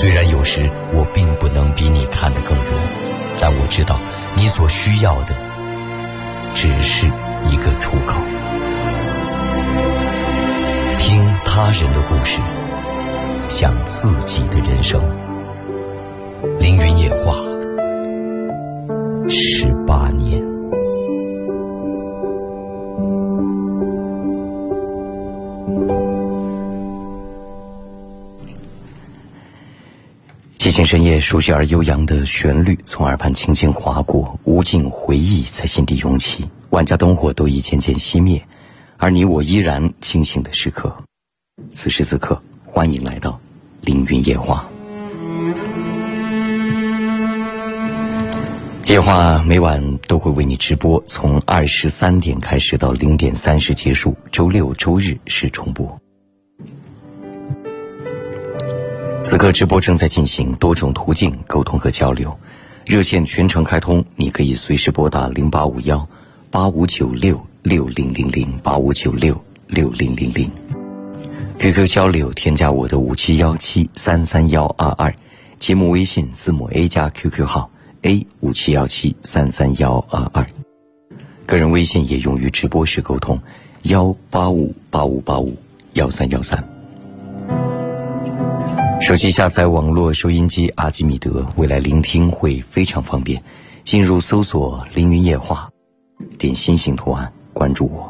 虽然有时我并不能比你看得更远，但我知道你所需要的只是一个出口。听他人的故事，想自己的人生。凌云夜话，十八年。寂静深夜，熟悉而悠扬的旋律从耳畔轻轻划过，无尽回忆在心底涌起，万家灯火都已渐渐熄灭，而你我依然清醒的时刻。此时此刻，欢迎来到凌云夜话。夜话每晚都会为你直播，从二十三点开始到零点三十结束，周六周日是重播。此刻直播正在进行，多种途径沟通和交流，热线全程开通，你可以随时拨打零八五幺八五九六六零零零八五九六六零零零。QQ 交流，添加我的五七幺七三三幺二二，节目微信字母 A 加 QQ 号。A 五七幺七三三幺二二，个人微信也用于直播时沟通，幺八五八五八五幺三幺三。手机下载网络收音机阿基米德，未来聆听会非常方便。进入搜索“凌云夜话”，点心型图案关注我。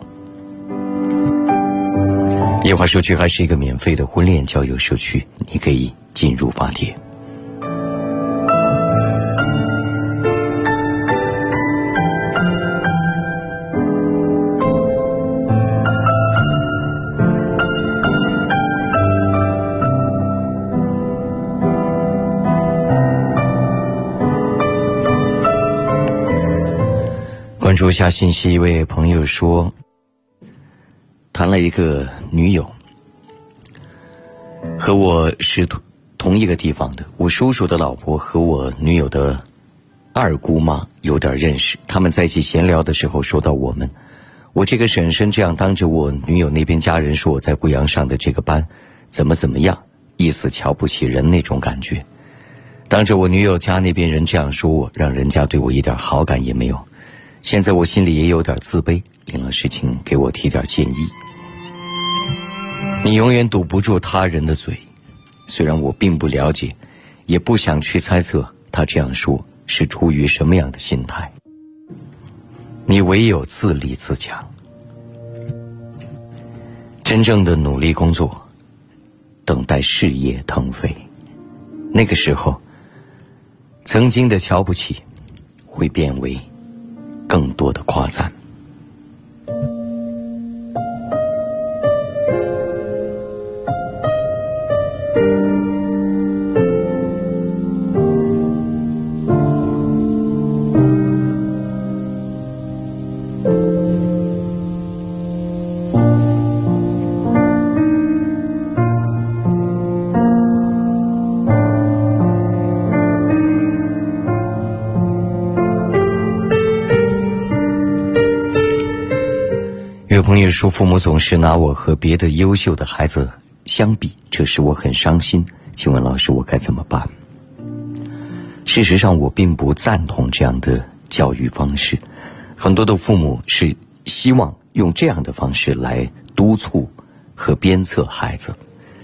夜话社区还是一个免费的婚恋交友社区，你可以进入发帖。关注一下信息，一位朋友说，谈了一个女友，和我是同同一个地方的。我叔叔的老婆和我女友的二姑妈有点认识，他们在一起闲聊的时候说到我们，我这个婶婶这样当着我女友那边家人说我在贵阳上的这个班怎么怎么样，意思瞧不起人那种感觉。当着我女友家那边人这样说我，让人家对我一点好感也没有。现在我心里也有点自卑，领了事情给我提点建议。你永远堵不住他人的嘴，虽然我并不了解，也不想去猜测他这样说是出于什么样的心态。你唯有自立自强，真正的努力工作，等待事业腾飞。那个时候，曾经的瞧不起，会变为。更多的夸赞。朋友说，父母总是拿我和别的优秀的孩子相比，这使我很伤心。请问老师，我该怎么办？事实上，我并不赞同这样的教育方式。很多的父母是希望用这样的方式来督促和鞭策孩子，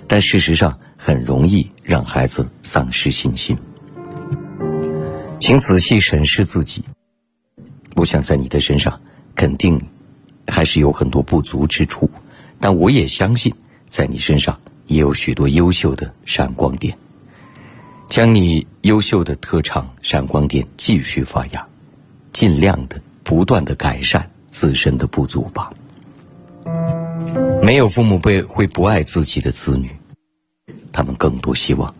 但事实上很容易让孩子丧失信心。请仔细审视自己，我想在你的身上肯定。还是有很多不足之处，但我也相信，在你身上也有许多优秀的闪光点。将你优秀的特长、闪光点继续发芽，尽量的、不断的改善自身的不足吧。没有父母辈会不爱自己的子女，他们更多希望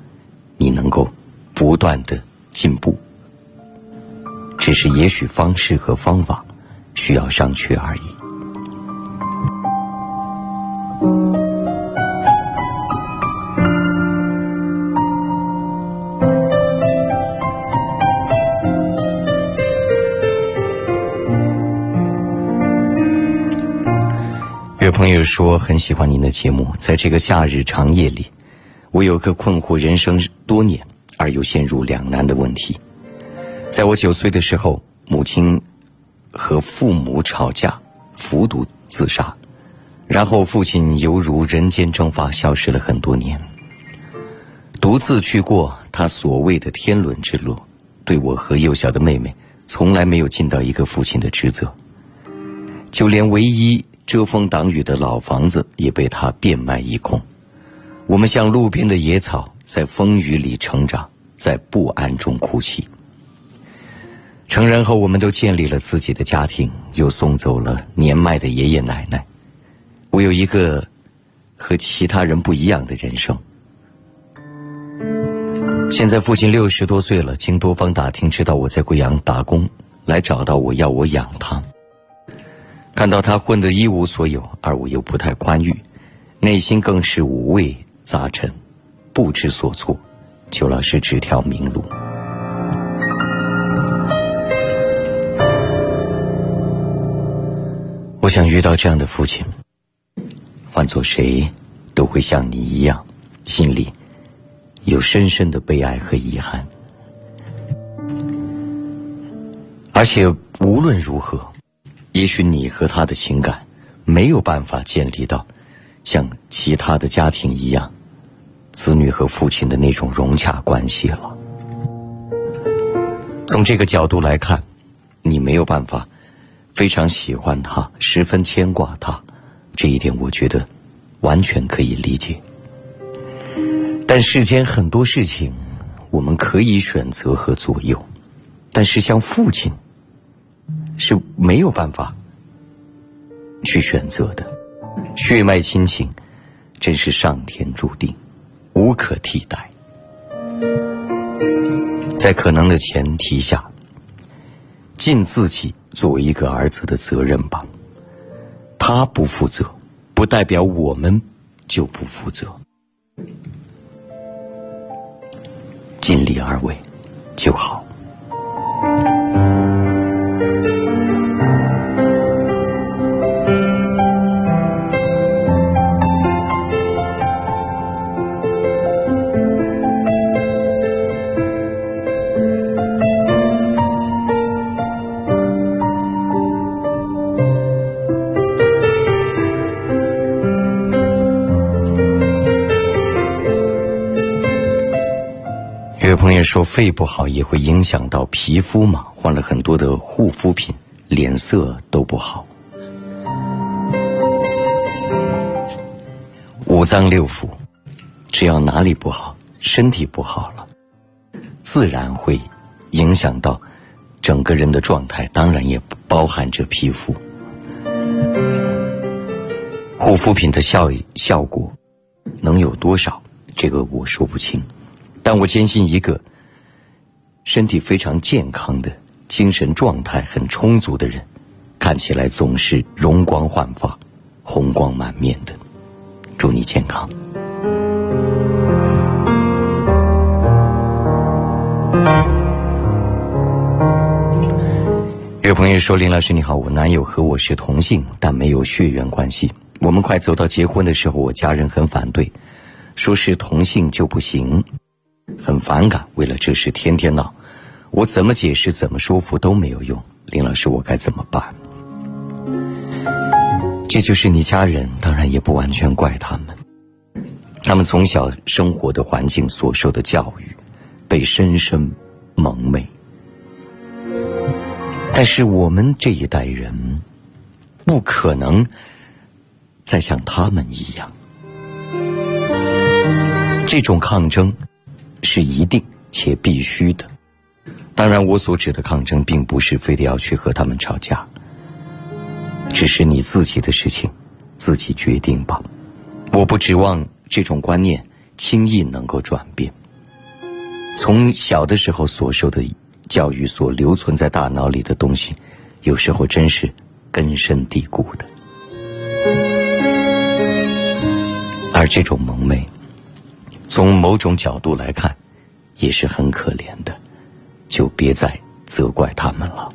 你能够不断的进步。只是也许方式和方法需要商榷而已。有朋友说很喜欢您的节目，在这个夏日长夜里，我有个困惑人生多年而又陷入两难的问题。在我九岁的时候，母亲和父母吵架，服毒自杀，然后父亲犹如人间蒸发，消失了很多年，独自去过他所谓的天伦之乐。对我和幼小的妹妹，从来没有尽到一个父亲的职责。就连唯一遮风挡雨的老房子也被他变卖一空。我们像路边的野草，在风雨里成长，在不安中哭泣。成人后，我们都建立了自己的家庭，又送走了年迈的爷爷奶奶。我有一个和其他人不一样的人生。现在父亲六十多岁了，经多方打听，知道我在贵阳打工，来找到我要我养他。看到他混得一无所有，而我又不太宽裕，内心更是五味。杂陈，不知所措，求老师指条明路。我想遇到这样的父亲，换做谁都会像你一样，心里有深深的悲哀和遗憾。而且无论如何，也许你和他的情感没有办法建立到像其他的家庭一样。子女和父亲的那种融洽关系了。从这个角度来看，你没有办法非常喜欢他，十分牵挂他，这一点我觉得完全可以理解。但世间很多事情我们可以选择和左右，但是像父亲是没有办法去选择的，血脉亲情真是上天注定。无可替代，在可能的前提下，尽自己作为一个儿子的责任吧。他不负责，不代表我们就不负责，尽力而为就好。说肺不好也会影响到皮肤嘛，换了很多的护肤品，脸色都不好。五脏六腑，只要哪里不好，身体不好了，自然会影响到整个人的状态，当然也包含着皮肤。护肤品的效益效果能有多少？这个我说不清。但我坚信，一个身体非常健康的、精神状态很充足的人，看起来总是容光焕发、红光满面的。祝你健康。有朋友说：“林老师你好，我男友和我是同性，但没有血缘关系。我们快走到结婚的时候，我家人很反对，说是同性就不行。”很反感，为了这事天天闹，我怎么解释、怎么说服都没有用。林老师，我该怎么办？这就是你家人，当然也不完全怪他们。他们从小生活的环境所受的教育，被深深蒙昧。但是我们这一代人，不可能再像他们一样，这种抗争。是一定且必须的。当然，我所指的抗争，并不是非得要去和他们吵架，只是你自己的事情，自己决定吧。我不指望这种观念轻易能够转变。从小的时候所受的教育所留存在大脑里的东西，有时候真是根深蒂固的。而这种蒙昧。从某种角度来看也是很可怜的就别再责怪他们了。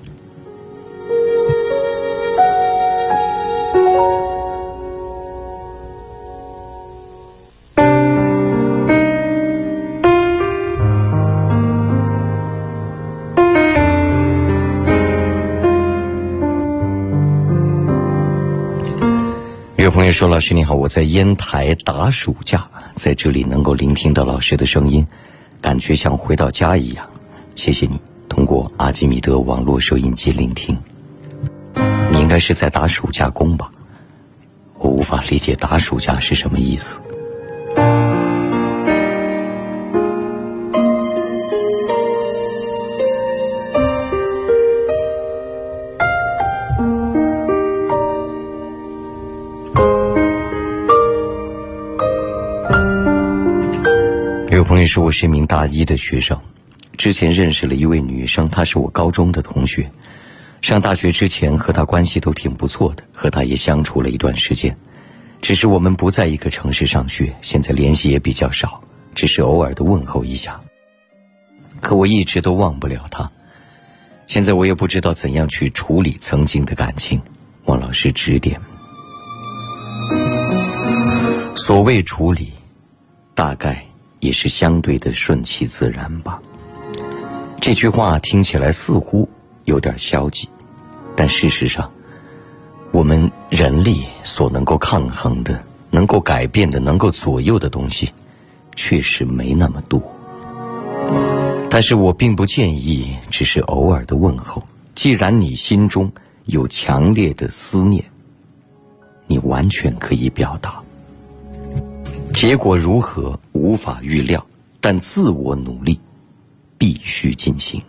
有朋友说老师你好我在烟台打暑假在这里能够聆听到老师的声音，感觉像回到家一样。谢谢你通过阿基米德网络收音机聆听。你应该是在打暑假工吧？我无法理解打暑假是什么意思。”朋友说我是一名大一的学生，之前认识了一位女生，她是我高中的同学。上大学之前和她关系都挺不错的，和她也相处了一段时间。只是我们不在一个城市上学，现在联系也比较少，只是偶尔的问候一下。可我一直都忘不了她。现在我也不知道怎样去处理曾经的感情，望老师指点。所谓处理，大概。也是相对的顺其自然吧。这句话听起来似乎有点消极，但事实上，我们人力所能够抗衡的、能够改变的、能够左右的东西，确实没那么多。但是我并不建议只是偶尔的问候。既然你心中有强烈的思念，你完全可以表达。结果如何无法预料，但自我努力必须进行。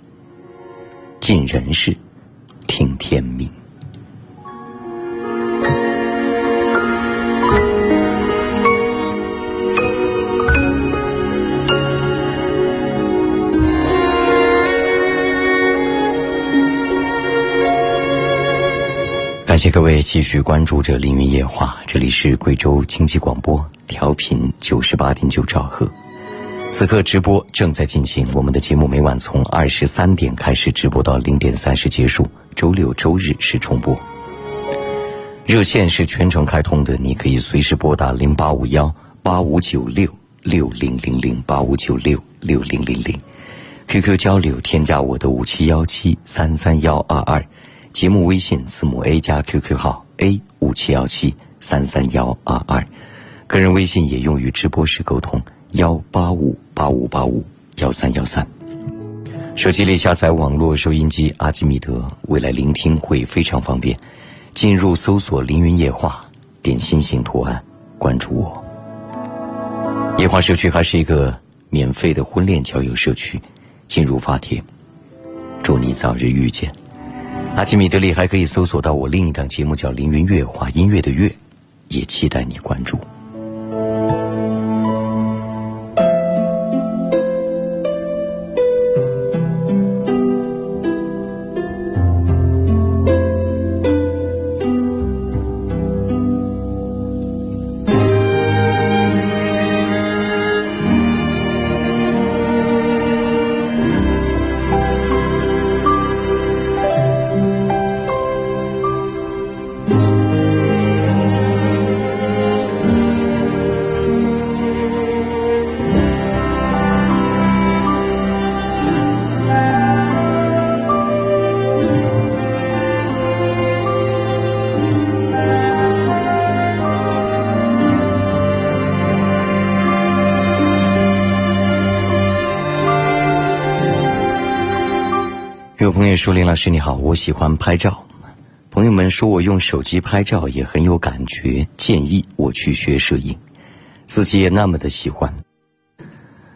尽人事，听天命。感谢各位继续关注着《凌云夜话》，这里是贵州经济广播。调频九十八点九兆赫，此刻直播正在进行。我们的节目每晚从二十三点开始直播到零点三十结束，周六周日是重播。热线是全程开通的，你可以随时拨打零八五幺八五九六六零零零八五九六六零零零。QQ 交流添加我的五七幺七三三幺二二，节目微信字母 A 加 QQ 号 A 五七幺七三三幺二二。个人微信也用于直播时沟通，幺八五八五八五幺三幺三。手机里下载网络收音机阿基米德，未来聆听会非常方便。进入搜索“凌云夜话”，点心形图案，关注我。夜话社区还是一个免费的婚恋交友社区，进入发帖。祝你早日遇见。阿基米德里还可以搜索到我另一档节目叫《凌云乐话》，音乐的乐，也期待你关注。Thank you. 有朋友说：“林老师你好，我喜欢拍照。朋友们说我用手机拍照也很有感觉，建议我去学摄影。自己也那么的喜欢。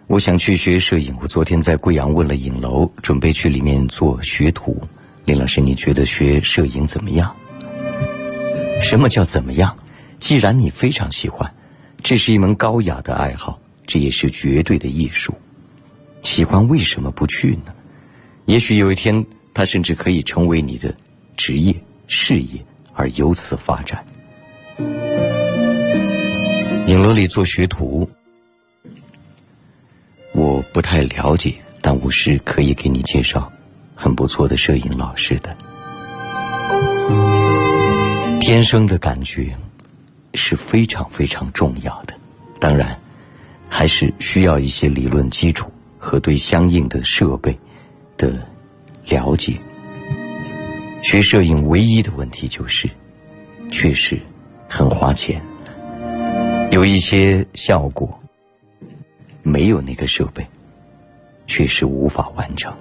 我想去学摄影。我昨天在贵阳问了影楼，准备去里面做学徒。林老师，你觉得学摄影怎么样？什么叫怎么样？既然你非常喜欢，这是一门高雅的爱好，这也是绝对的艺术。喜欢为什么不去呢？”也许有一天，他甚至可以成为你的职业、事业，而由此发展。影楼里做学徒，我不太了解，但我是可以给你介绍很不错的摄影老师的。天生的感觉是非常非常重要的，当然，还是需要一些理论基础和对相应的设备。的了解，学摄影唯一的问题就是，确实很花钱，有一些效果，没有那个设备，确实无法完成。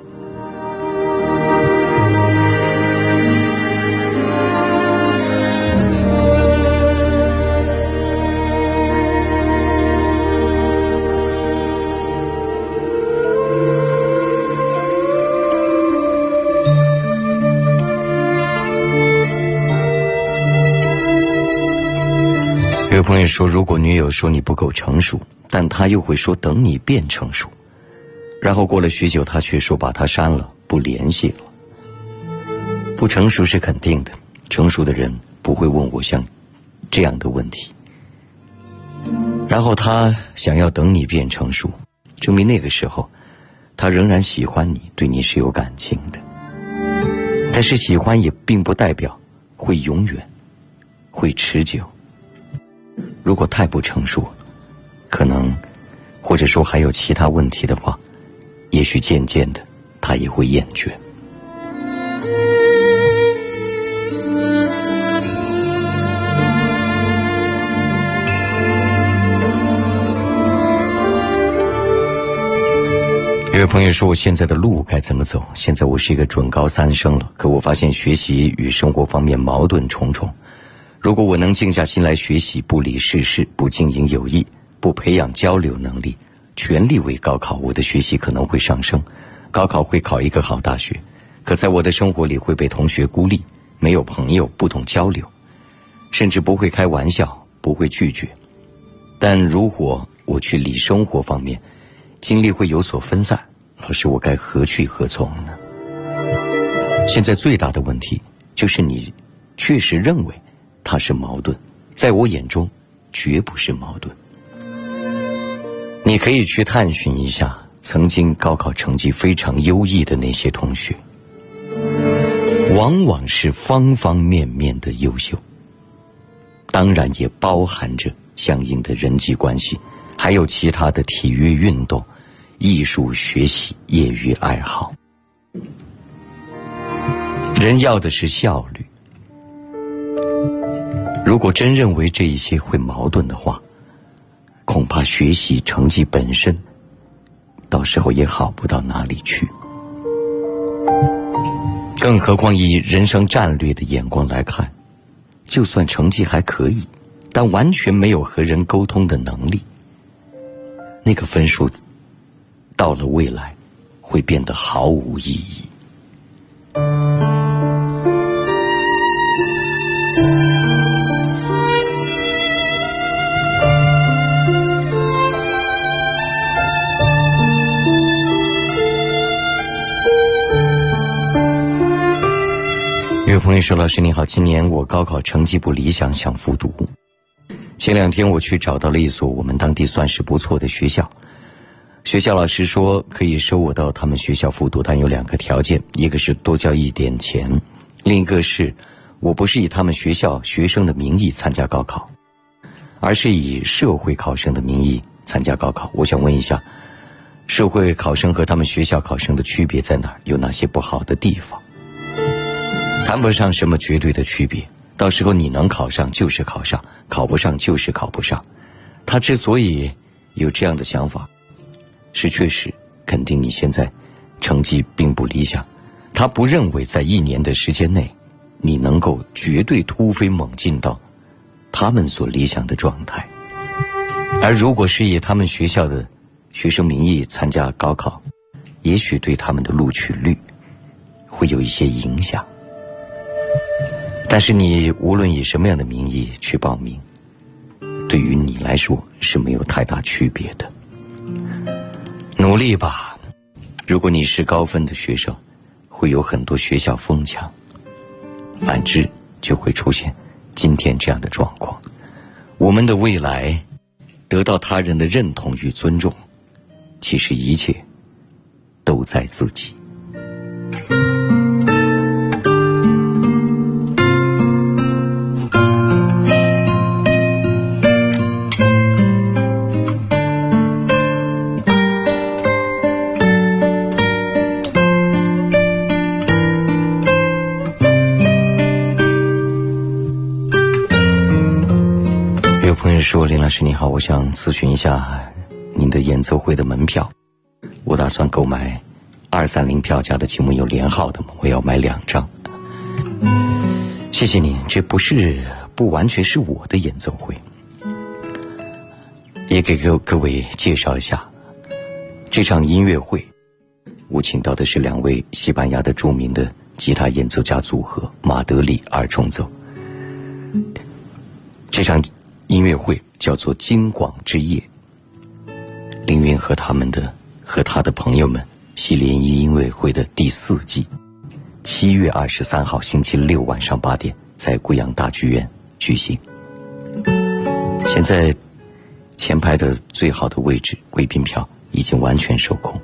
有朋友说，如果女友说你不够成熟，但他又会说等你变成熟，然后过了许久，他却说把他删了，不联系了。不成熟是肯定的，成熟的人不会问我像这样的问题。然后他想要等你变成熟，证明那个时候他仍然喜欢你，对你是有感情的。但是喜欢也并不代表会永远，会持久。如果太不成熟，可能，或者说还有其他问题的话，也许渐渐的，他也会厌倦。有位朋友说：“我现在的路该怎么走？现在我是一个准高三生了，可我发现学习与生活方面矛盾重重。”如果我能静下心来学习，不理世事，不经营友谊，不培养交流能力，全力为高考，我的学习可能会上升，高考会考一个好大学。可在我的生活里会被同学孤立，没有朋友，不懂交流，甚至不会开玩笑，不会拒绝。但如果我去理生活方面，精力会有所分散。老师，我该何去何从呢？现在最大的问题就是你确实认为。它是矛盾，在我眼中，绝不是矛盾。你可以去探寻一下曾经高考成绩非常优异的那些同学，往往是方方面面的优秀，当然也包含着相应的人际关系，还有其他的体育运动、艺术学习、业余爱好。人要的是效率。如果真认为这一些会矛盾的话，恐怕学习成绩本身，到时候也好不到哪里去。更何况以人生战略的眼光来看，就算成绩还可以，但完全没有和人沟通的能力，那个分数到了未来会变得毫无意义。有朋友说：“老师你好，今年我高考成绩不理想，想复读。前两天我去找到了一所我们当地算是不错的学校，学校老师说可以收我到他们学校复读，但有两个条件：一个是多交一点钱，另一个是我不是以他们学校学生的名义参加高考，而是以社会考生的名义参加高考。我想问一下，社会考生和他们学校考生的区别在哪儿？有哪些不好的地方？”谈不上什么绝对的区别，到时候你能考上就是考上，考不上就是考不上。他之所以有这样的想法，是确实肯定你现在成绩并不理想。他不认为在一年的时间内，你能够绝对突飞猛进到他们所理想的状态。而如果是以他们学校的学生名义参加高考，也许对他们的录取率会有一些影响。但是你无论以什么样的名义去报名，对于你来说是没有太大区别的。努力吧，如果你是高分的学生，会有很多学校疯抢；反之，就会出现今天这样的状况。我们的未来得到他人的认同与尊重，其实一切都在自己。说：“林老师你好，我想咨询一下您的演奏会的门票，我打算购买二三零票价的，请问有连号的吗？我要买两张。”谢谢您，这不是不完全是我的演奏会，也给各各位介绍一下这场音乐会，我请到的是两位西班牙的著名的吉他演奏家组合马德里二重奏。这场音乐会叫做《金广之夜》，凌云和他们的和他的朋友们系联谊音乐会的第四季。七月二十三号星期六晚上八点，在贵阳大剧院举行。现在前排的最好的位置贵宾票已经完全售空，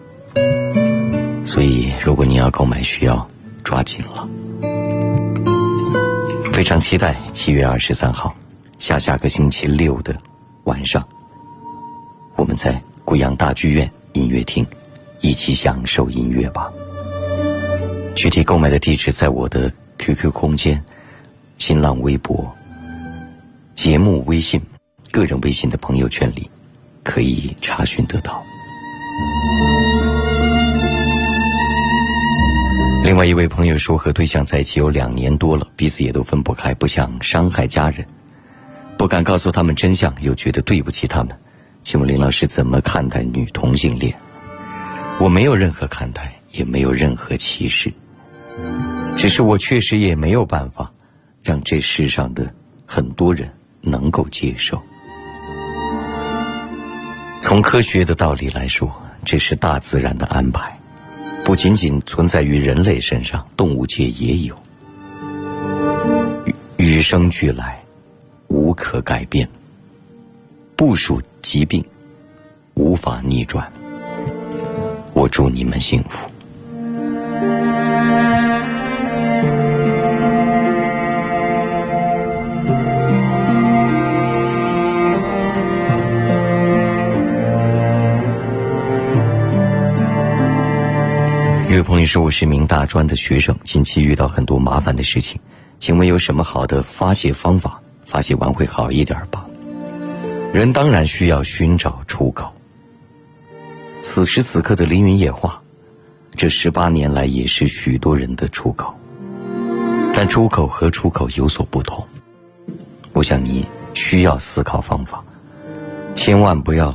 所以如果你要购买，需要抓紧了。非常期待七月二十三号，下下个星期六的晚上，我们在贵阳大剧院音乐厅一起享受音乐吧。具体购买的地址在我的 QQ 空间、新浪微博、节目微信、个人微信的朋友圈里，可以查询得到。另外一位朋友说，和对象在一起有两年多了，彼此也都分不开，不想伤害家人，不敢告诉他们真相，又觉得对不起他们。请问林老师怎么看待女同性恋？我没有任何看待，也没有任何歧视。只是我确实也没有办法，让这世上的很多人能够接受。从科学的道理来说，这是大自然的安排，不仅仅存在于人类身上，动物界也有。与生俱来，无可改变。不属疾病，无法逆转。我祝你们幸福。一位朋友说：“我是一名大专的学生，近期遇到很多麻烦的事情，请问有什么好的发泄方法？发泄完会好一点吧？”人当然需要寻找出口。此时此刻的凌云夜话，这十八年来也是许多人的出口，但出口和出口有所不同。我想你需要思考方法，千万不要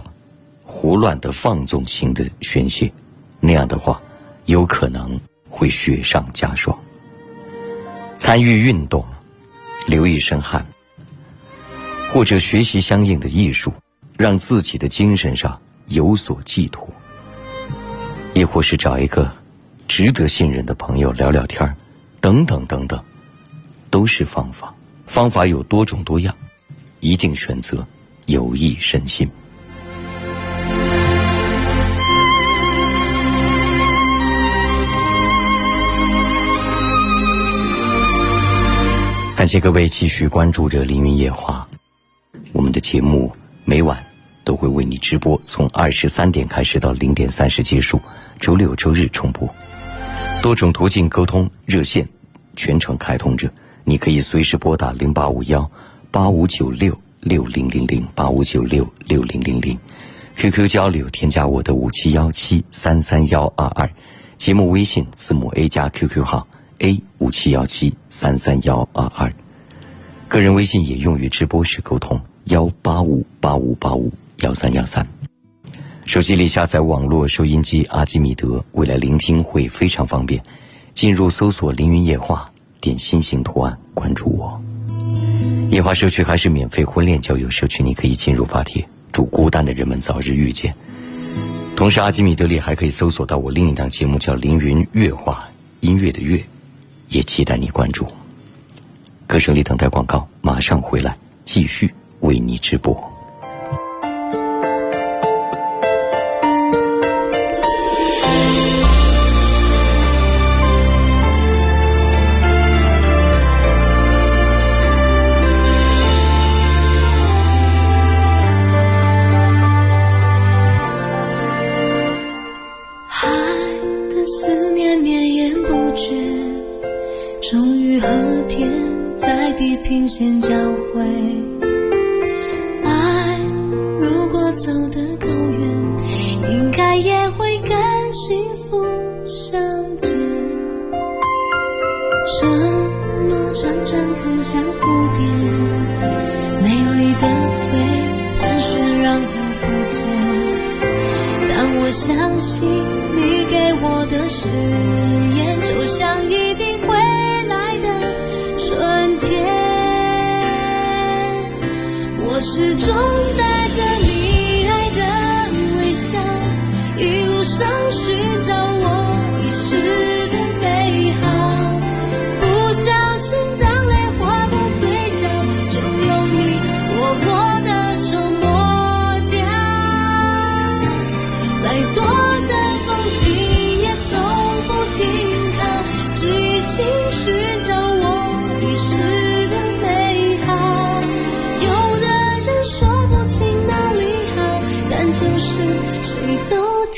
胡乱的放纵性的宣泄，那样的话。有可能会雪上加霜。参与运动，流一身汗，或者学习相应的艺术，让自己的精神上有所寄托；亦或是找一个值得信任的朋友聊聊天等等等等，都是方法。方法有多种多样，一定选择有益身心。感谢各位继续关注着《凌云夜话》，我们的节目每晚都会为你直播，从二十三点开始到零点三十结束，周六周日重播。多种途径沟通热线全程开通着，你可以随时拨打零八五幺八五九六六零零零八五九六六零零零，QQ 交流添加我的五七幺七三三幺二二，节目微信字母 A 加 QQ 号。A 五七幺七三三幺二二，个人微信也用于直播时沟通，幺八五八五八五幺三幺三。手机里下载网络收音机阿基米德，未来聆听会非常方便。进入搜索“凌云夜话”，点心形图案关注我。夜话社区还是免费婚恋交友社区，你可以进入发帖，祝孤单的人们早日遇见。同时，阿基米德里还可以搜索到我另一档节目，叫《凌云乐话》，音乐的乐。也期待你关注。歌声里等待广告，马上回来继续为你直播。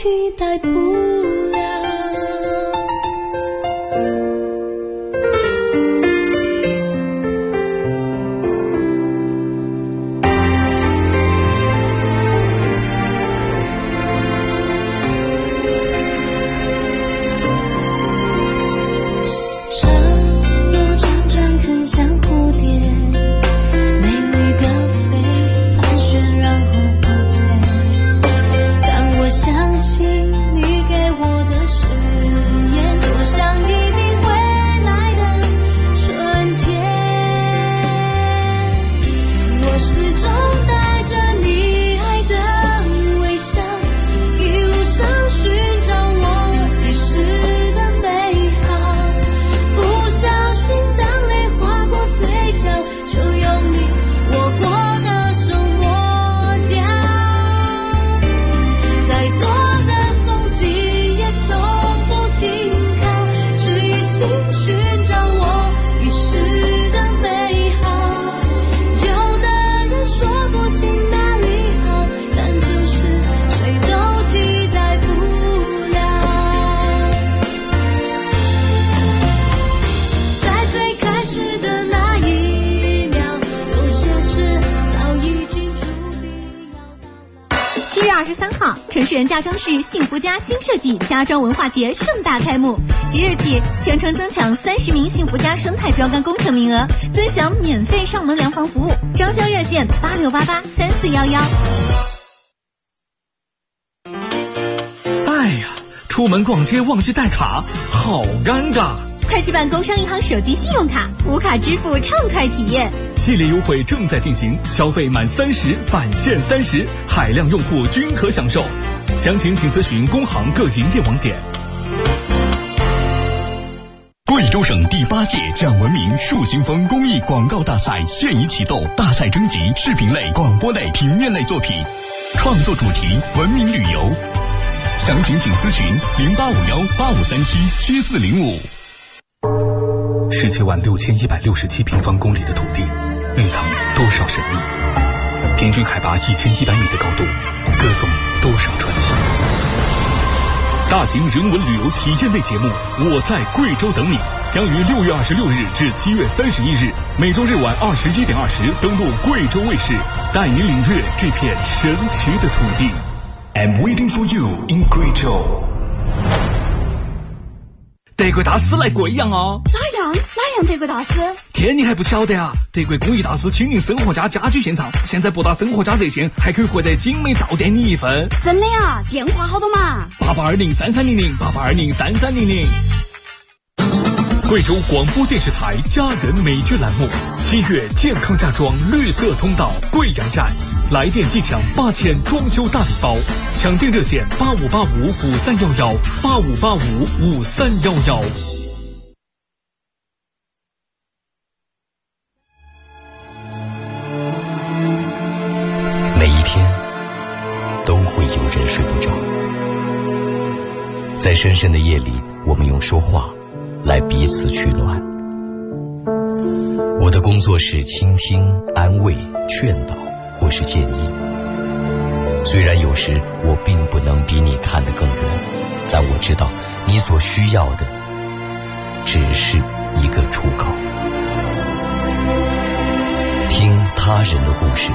你太不。二十三号，城市人家装饰幸福家新设计家装文化节盛大开幕。即日起，全程增强三十名幸福家生态标杆工程名额，尊享免费上门量房服务。装修热线八六八八三四幺幺。哎呀，出门逛街忘记带卡，好尴尬！快去办工商银行手机信用卡，无卡支付畅快体验。系列优惠正在进行，消费满三十返现三十，海量用户均可享受。详情请咨询工行各营业网点。贵州省第八届讲文明树新风公益广告大赛现已启动，大赛征集视频类、广播类、平面类作品，创作主题文明旅游。详情请咨询零八五幺八五三七七四零五。十七万六千一百六十七平方公里的土地，蕴藏多少神秘？平均海拔一千一百米的高度，歌颂多少传奇？大型人文旅游体验类节目《我在贵州等你》将于六月二十六日至七月三十一日，每周日晚二十一点二十登陆贵州卫视，带你领略这片神奇的土地。I'm waiting for you in 贵州。德国大师来贵阳哦！哪样哪样德国大师？天，你还不晓得啊？德国工艺大师亲临生活家家居现场，现在拨打生活家热线还可以获得精美到店礼一份。真的呀？电话好多嘛？八八二零三三零零八八二零三三零零。贵州广播电视台家人美剧栏目，七月健康家装绿色通道贵阳站，来电即抢八千装修大礼包，抢订热线八五八五五三幺幺八五八五五三幺幺。每一天都会有人睡不着，在深深的夜里，我们用说话来彼此取暖。我的工作是倾听、安慰、劝导或是建议。虽然有时我并不能比你看得更远，但我知道你所需要的只是一个出口。听他人的故事。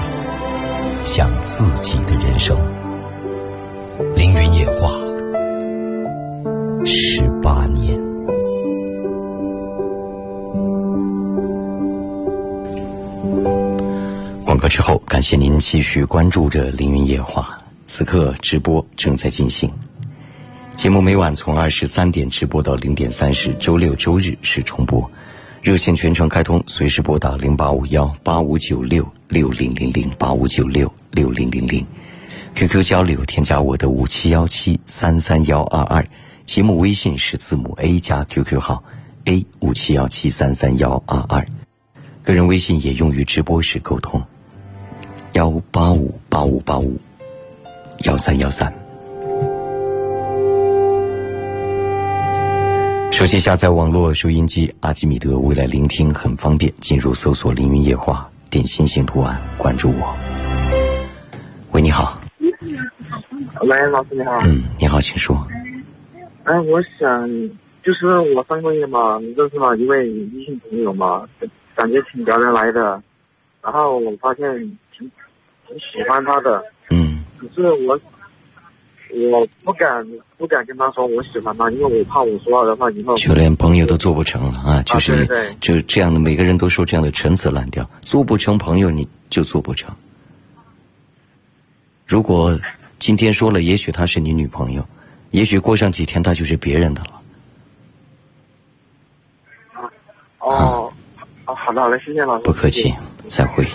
想自己的人生。凌云夜话，十八年。广告之后，感谢您继续关注着《凌云夜话》，此刻直播正在进行。节目每晚从二十三点直播到零点三十，周六周日是重播。热线全程开通，随时拨打零八五幺八五九六六零零零八五九六六零零零。QQ 交流，添加我的五七幺七三三幺二二。节目微信是字母 A 加 QQ 号 A 五七幺七三三幺二二。个人微信也用于直播时沟通。幺八五八五八五幺三幺三。手机下载网络收音机阿基米德，未来聆听很方便。进入搜索“凌云夜话”，点心型图案，关注我。喂，你好。喂，老师你好。嗯，你好，请说。哎，我想就是我上个月嘛，认识了一位异性朋友嘛，感觉挺聊得来的，然后我发现喜欢他的，嗯可是我我不敢不敢跟他说我喜欢他，因为我怕我说了的话以后就连朋友都做不成了啊！就是就这样的，每个人都说这样的陈词滥调，做不成朋友你就做不成。如果今天说了，也许她是你女朋友，也许过上几天她就是别人的了。哦哦好的好的，谢谢老师，不客气，再会。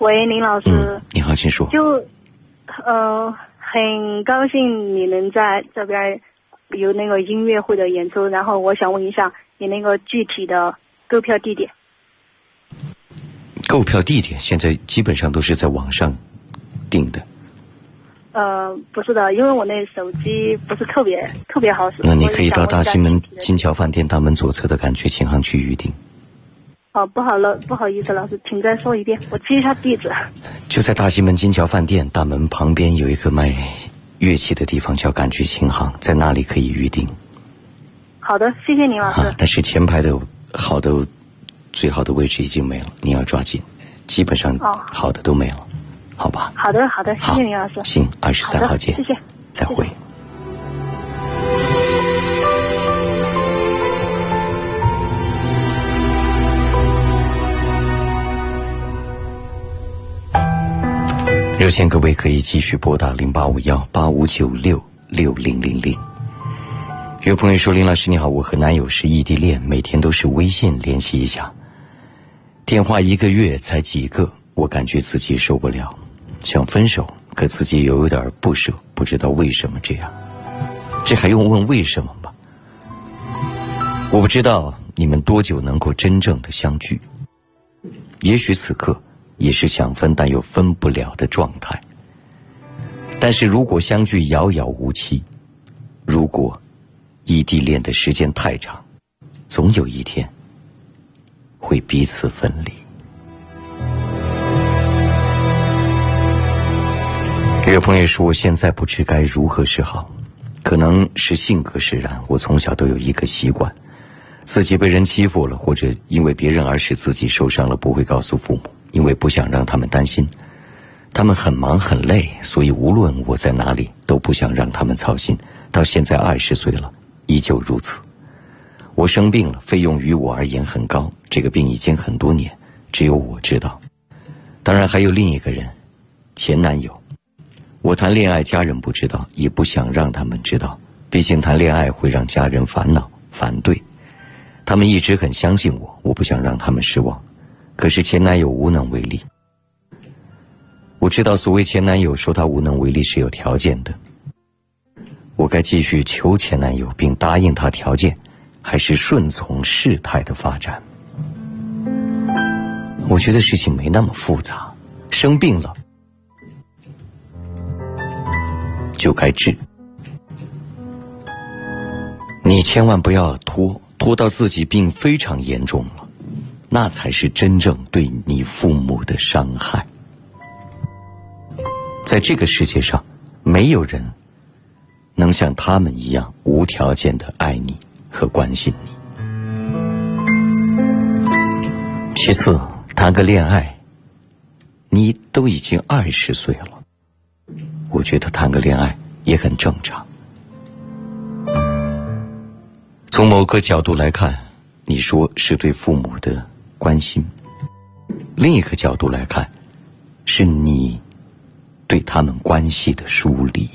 喂，林老师，嗯，你好，请说。就呃很高兴你能在这边有那个音乐会的演出，然后我想问一下你那个具体的购票地点。购票地点现在基本上都是在网上订的，呃，不是的，因为我那手机不是特别特别好使。那你可以到大西门金桥饭店大门左侧的感觉琴行去预定，哦，不好了，不好意思，老师，请再说一遍，我记一下地址。就在大西门金桥饭店大门旁边有一个卖乐器的地方，叫感觉琴行，在那里可以预定好的，谢谢林老师。啊。但是前排的好的最好的位置已经没了，你要抓紧，基本上哦好的都没了，好吧？好的，好的，谢谢林老师。行，二十三号见，谢谢。再会。热线各位可以继续拨打零八五幺八五九六六零零零。有朋友说：“林老师你好，我和男友是异地恋，每天都是微信联系一下，电话一个月才几个，我感觉自己受不了，想分手，可自己又有点不舍，不知道为什么这样。这还用问为什么吗？我不知道你们多久能够真正的相聚，也许此刻也是想分但又分不了的状态。但是如果相聚遥遥无期，如果异地恋的时间太长，总有一天会彼此分离。有个朋友说，现在不知该如何是好，可能是性格使然。我从小都有一个习惯，自己被人欺负了，或者因为别人而使自己受伤了，不会告诉父母，因为不想让他们担心。他们很忙很累，所以无论我在哪里，都不想让他们操心。到现在二十岁了，依旧如此。我生病了，费用于我而言很高，这个病已经很多年，只有我知道。当然还有另一个人，前男友。我谈恋爱，家人不知道，也不想让他们知道，毕竟谈恋爱会让家人烦恼、反对。他们一直很相信我，我不想让他们失望。可是前男友无能为力。我知道，所谓前男友说他无能为力是有条件的。我该继续求前男友并答应他条件，还是顺从事态的发展？我觉得事情没那么复杂，生病了就该治。你千万不要拖，拖到自己病非常严重了，那才是真正对你父母的伤害。在这个世界上，没有人能像他们一样无条件的爱你和关心你。其次，谈个恋爱，你都已经二十岁了，我觉得谈个恋爱也很正常。从某个角度来看，你说是对父母的关心；另一个角度来看，是你对他们关系的梳理。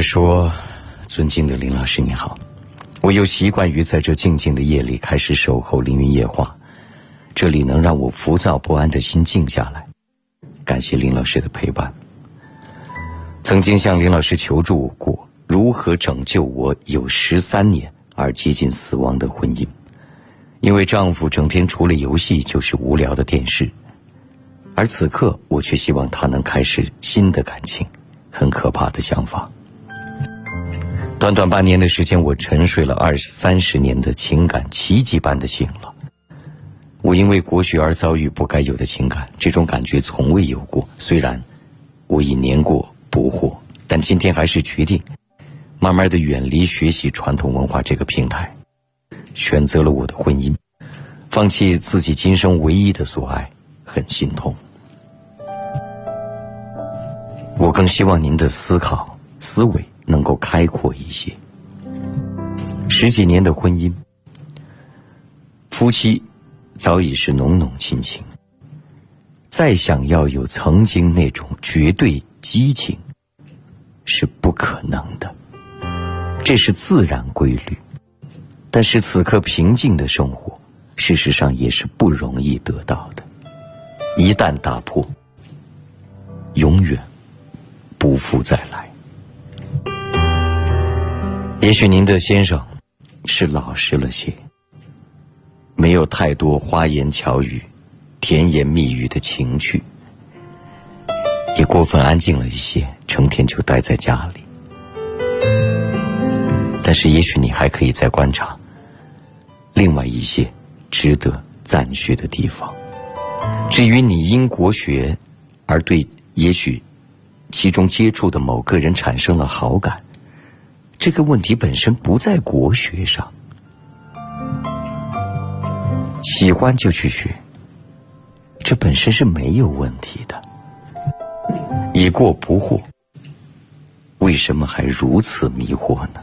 说：“尊敬的林老师，你好，我又习惯于在这静静的夜里开始守候凌云夜话，这里能让我浮躁不安的心静下来。感谢林老师的陪伴。曾经向林老师求助过，如何拯救我有十三年而接近死亡的婚姻？因为丈夫整天除了游戏就是无聊的电视，而此刻我却希望他能开始新的感情。”很可怕的想法。短短半年的时间，我沉睡了二三十年的情感，奇迹般的醒了。我因为国学而遭遇不该有的情感，这种感觉从未有过。虽然我已年过不惑，但今天还是决定慢慢的远离学习传统文化这个平台，选择了我的婚姻，放弃自己今生唯一的所爱，很心痛。我更希望您的思考思维能够开阔一些。十几年的婚姻，夫妻早已是浓浓亲情，再想要有曾经那种绝对激情，是不可能的。这是自然规律，但是此刻平静的生活，事实上也是不容易得到的。一旦打破，永远。不复再来。也许您的先生是老实了些，没有太多花言巧语、甜言蜜语的情趣，也过分安静了一些，成天就待在家里。但是，也许你还可以再观察另外一些值得赞许的地方。至于你因国学而对，也许。其中接触的某个人产生了好感，这个问题本身不在国学上，喜欢就去学，这本身是没有问题的。已过不惑，为什么还如此迷惑呢？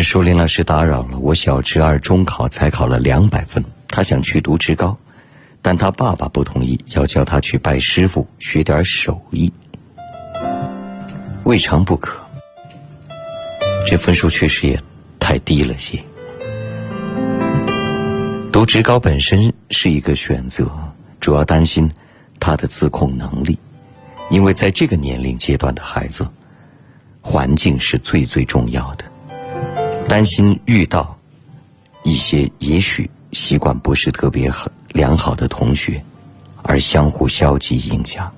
有朋友说林老师打扰了我，小侄儿中考才考了两百分，他想去读职高，但他爸爸不同意，要叫他去拜师傅学点手艺，未尝不可。这分数确实也太低了些。读职高本身是一个选择，主要担心他的自控能力，因为在这个年龄阶段的孩子，环境是最最重要的。担心遇到一些也许习惯不是特别好良好的同学，而相互消极影响。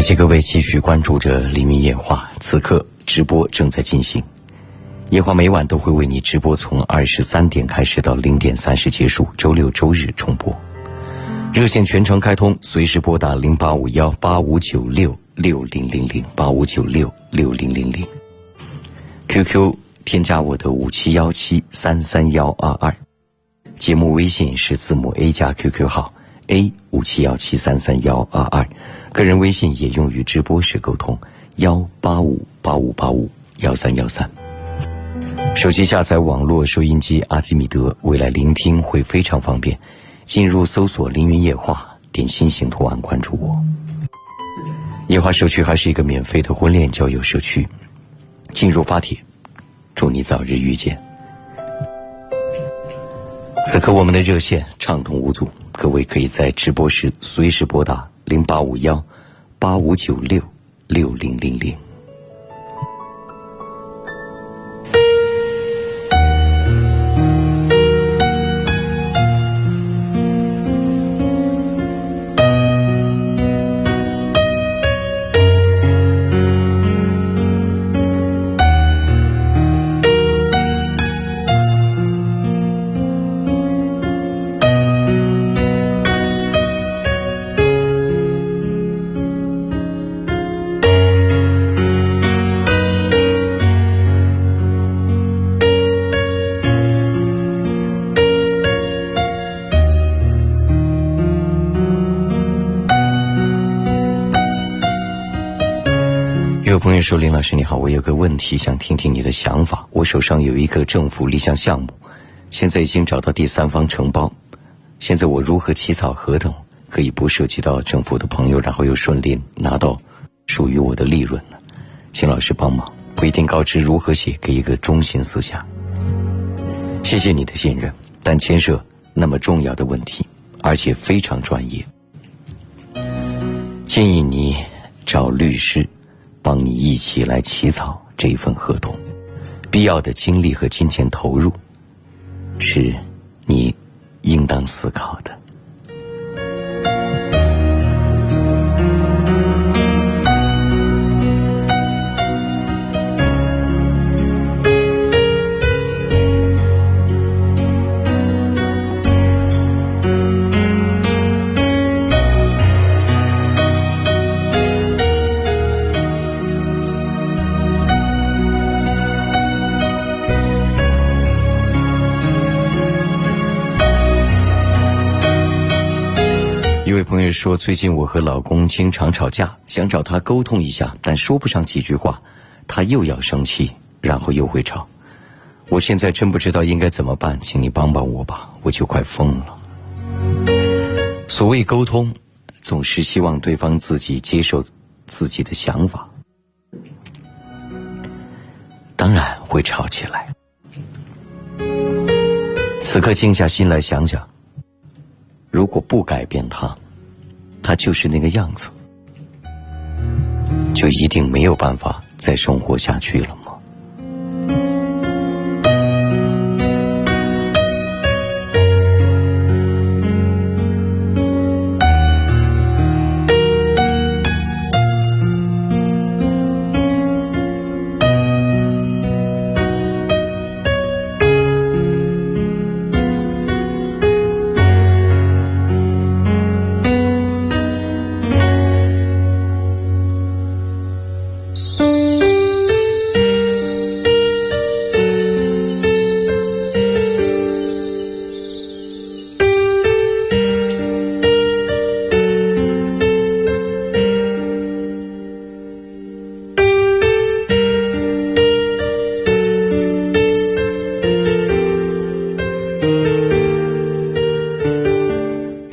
感谢各位继续关注着《黎明夜话》，此刻直播正在进行。夜话每晚都会为你直播，从二十三点开始到零点三十结束，周六周日重播。热线全程开通，随时拨打零八五幺八五九六六零零零八五九六六零零零。QQ 添加我的五七幺七三三幺二二，节目微信是字母 A 加 QQ 号 A 五七幺七三三幺二二。个人微信也用于直播时沟通，幺八五八五八五幺三幺三。手机下载网络收音机阿基米德，未来聆听会非常方便。进入搜索“凌云夜话”，点心形图案关注我。夜话社区还是一个免费的婚恋交友社区，进入发帖，祝你早日遇见。此刻我们的热线畅通无阻，各位可以在直播时随时拨打。零八五幺八五九六六零零零。说：“林老师你好，我有个问题想听听你的想法。我手上有一个政府立项项目，现在已经找到第三方承包。现在我如何起草合同，可以不涉及到政府的朋友，然后又顺利拿到属于我的利润呢？请老师帮忙。不一定告知如何写，给一个中心思想。谢谢你的信任，但牵涉那么重要的问题，而且非常专业，建议你找律师。”帮你一起来起草这份合同，必要的精力和金钱投入，是你应当思考的。说：“最近我和老公经常吵架，想找他沟通一下，但说不上几句话，他又要生气，然后又会吵。我现在真不知道应该怎么办，请你帮帮我吧，我就快疯了。所谓沟通，总是希望对方自己接受自己的想法，当然会吵起来。此刻静下心来想想，如果不改变他。”他就是那个样子，就一定没有办法再生活下去了。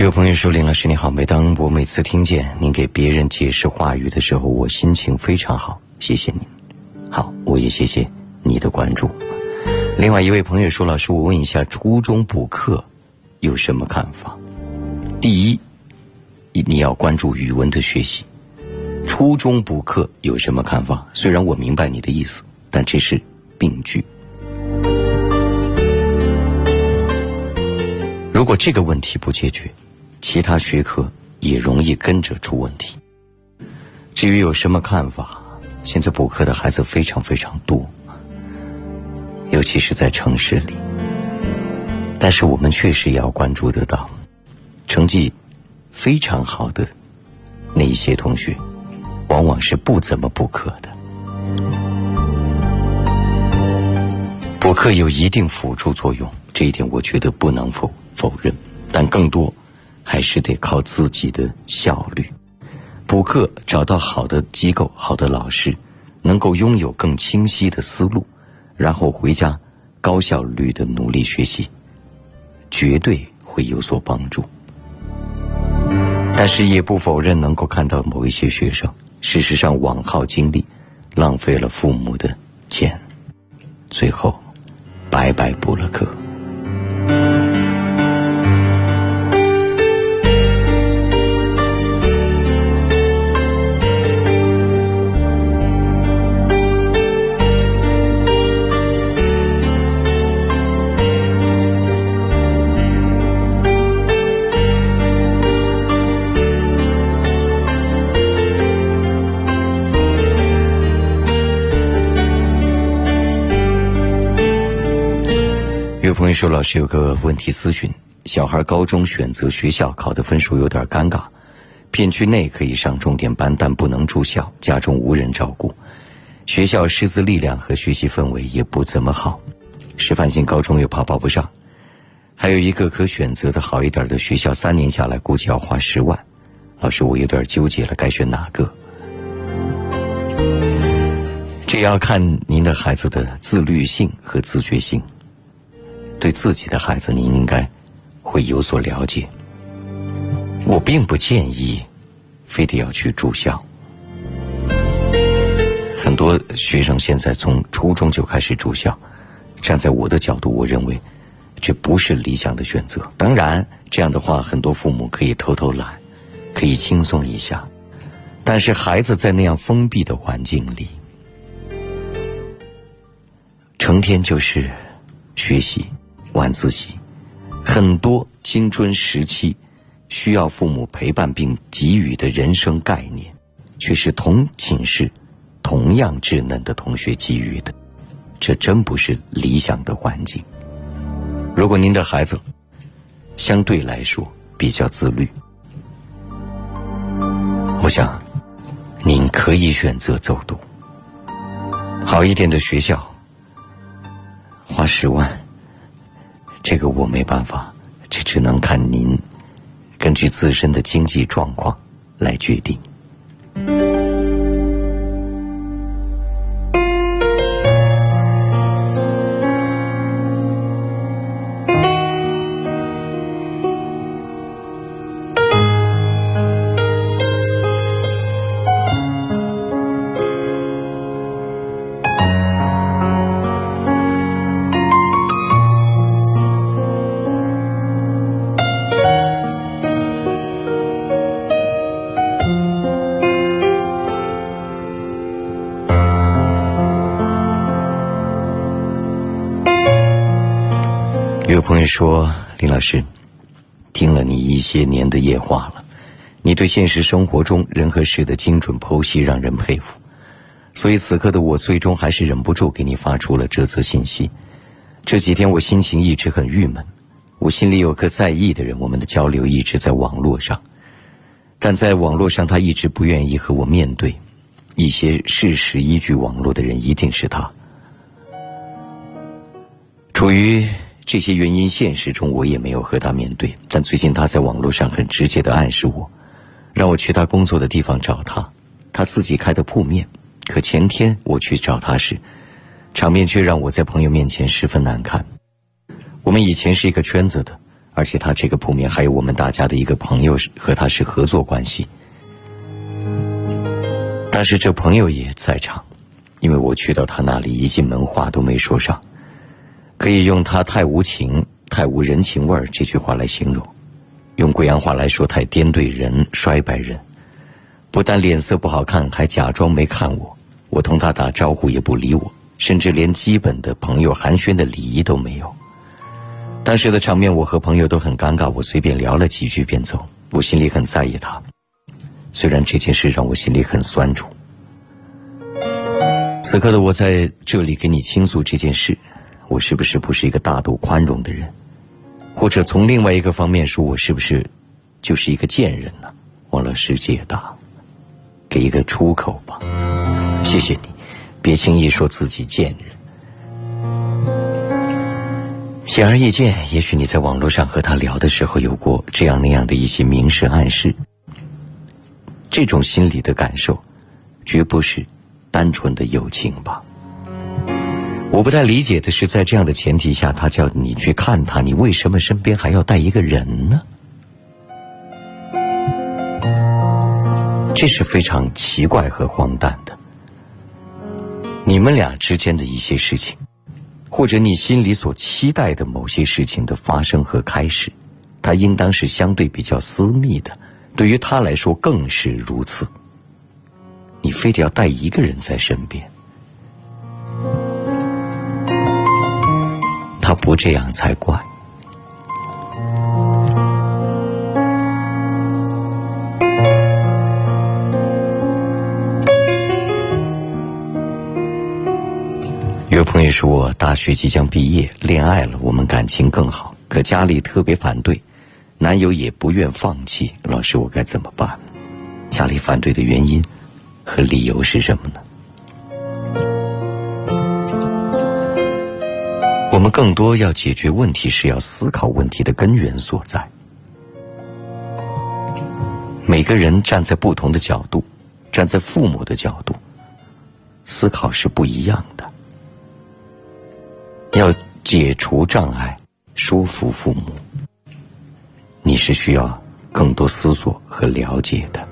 有朋友说林老师你好，每当我每次听见您给别人解释话语的时候，我心情非常好，谢谢您。好，我也谢谢你的关注。另外一位朋友说，老师，我问一下，初中补课有什么看法？第一，你要关注语文的学习。初中补课有什么看法？虽然我明白你的意思，但这是病句。如果这个问题不解决，其他学科也容易跟着出问题。至于有什么看法，现在补课的孩子非常非常多，尤其是在城市里。但是我们确实也要关注得到，成绩非常好的那一些同学，往往是不怎么补课的。补课有一定辅助作用，这一点我觉得不能否否认，但更多还是得靠自己的效率。补课找到好的机构、好的老师，能够拥有更清晰的思路，然后回家高效率的努力学习，绝对会有所帮助。但是也不否认能够看到某一些学生，事实上枉耗精力，浪费了父母的钱，最后白白补了课。朋友说，老师有个问题咨询：小孩高中选择学校考的分数有点尴尬，片区内可以上重点班，但不能住校，家中无人照顾，学校师资力量和学习氛围也不怎么好，师范性高中又怕报不上，还有一个可选择的好一点的学校，三年下来估计要花十万。老师，我有点纠结了，该选哪个？这要看您的孩子的自律性和自觉性。对自己的孩子，您应该会有所了解。我并不建议非得要去住校。很多学生现在从初中就开始住校，站在我的角度，我认为这不是理想的选择。当然，这样的话，很多父母可以偷偷懒，可以轻松一下。但是，孩子在那样封闭的环境里，成天就是学习。晚自习，很多青春时期需要父母陪伴并给予的人生概念，却是同寝室、同样稚嫩的同学给予的，这真不是理想的环境。如果您的孩子相对来说比较自律，我想您可以选择走读好一点的学校，花十万。这个我没办法，这只能看您根据自身的经济状况来决定。的夜话了，你对现实生活中人和事的精准剖析让人佩服。所以此刻的我，最终还是忍不住给你发出了这则信息。这几天我心情一直很郁闷，我心里有个在意的人，我们的交流一直在网络上，但在网络上他一直不愿意和我面对一些事实依据网络的人，一定是他。处于。”这些原因，现实中我也没有和他面对。但最近他在网络上很直接的暗示我，让我去他工作的地方找他，他自己开的铺面。可前天我去找他时，场面却让我在朋友面前十分难看。我们以前是一个圈子的，而且他这个铺面还有我们大家的一个朋友和他是合作关系。但是这朋友也在场，因为我去到他那里，一进门话都没说上。可以用他太无情、太无人情味儿这句话来形容，用贵阳话来说，太颠对人、衰败人。不但脸色不好看，还假装没看我。我同他打招呼也不理我，甚至连基本的朋友寒暄的礼仪都没有。当时的场面，我和朋友都很尴尬。我随便聊了几句便走，我心里很在意他。虽然这件事让我心里很酸楚。此刻的我在这里给你倾诉这件事，我是不是不是一个大度宽容的人？或者从另外一个方面说，我是不是就是一个贱人呢？忘了世界大，给一个出口吧。谢谢你，别轻易说自己贱人。显而易见，也许你在网络上和他聊的时候有过这样那样的一些明示暗示。这种心理的感受，绝不是。单纯的友情吧。我不太理解的是，在这样的前提下，他叫你去看他，你为什么身边还要带一个人呢？这是非常奇怪和荒诞的。你们俩之间的一些事情，或者你心里所期待的某些事情的发生和开始，它应当是相对比较私密的，对于他来说更是如此。你非得要带一个人在身边，他不这样才怪。有朋友说大学即将毕业，恋爱了，我们感情更好，可家里特别反对，男友也不愿放弃。老师，我该怎么办？家里反对的原因？和理由是什么呢？我们更多要解决问题，是要思考问题的根源所在。每个人站在不同的角度，站在父母的角度，思考是不一样的。要解除障碍，说服父母，你是需要更多思索和了解的。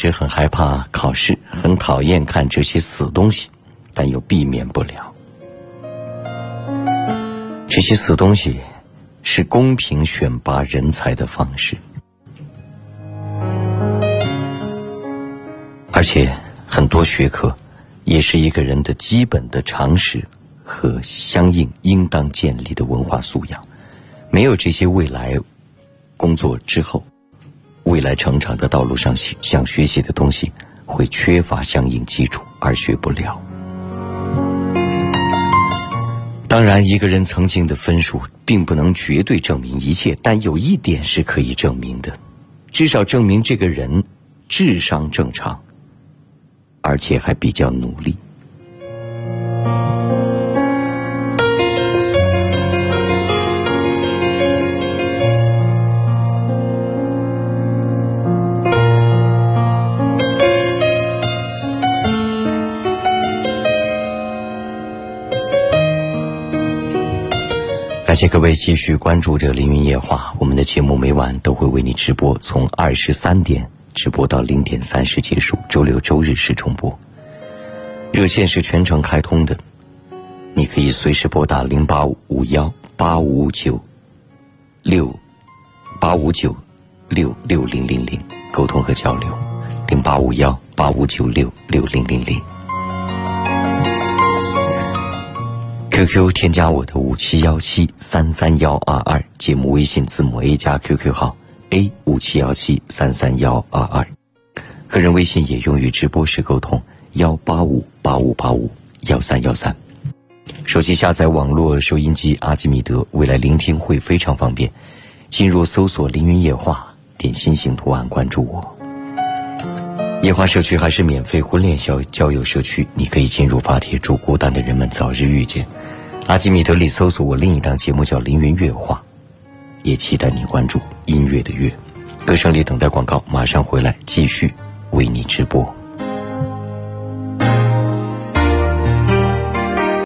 直很害怕考试，很讨厌看这些死东西，但又避免不了。这些死东西是公平选拔人才的方式，而且很多学科也是一个人的基本的常识和相应应当建立的文化素养。没有这些，未来工作之后。未来成长的道路上，想学习的东西会缺乏相应基础而学不了。当然，一个人曾经的分数并不能绝对证明一切，但有一点是可以证明的，至少证明这个人智商正常，而且还比较努力。感谢各位继续关注着《凌云夜话》，我们的节目每晚都会为你直播，从二十三点直播到零点三十结束，周六周日是重播。热线是全程开通的，你可以随时拨打零八五幺八五九六八五九六六零零零沟通和交流，零八五幺八五九六六零零零。QQ 添加我的五七幺七三三幺二二，节目微信字母 A 加 QQ 号 A 五七幺七三三幺二二，个人微信也用于直播时沟通幺八五八五八五幺三幺三。手机下载网络收音机阿基米德，未来聆听会非常方便。进入搜索“凌云夜话”，点心形图案关注我。夜话社区还是免费婚恋交交友社区，你可以进入发帖，祝孤单的人们早日遇见。阿基米德里搜索我另一档节目叫《凌云乐话》，也期待你关注音乐的乐。歌声里等待广告，马上回来继续为你直播。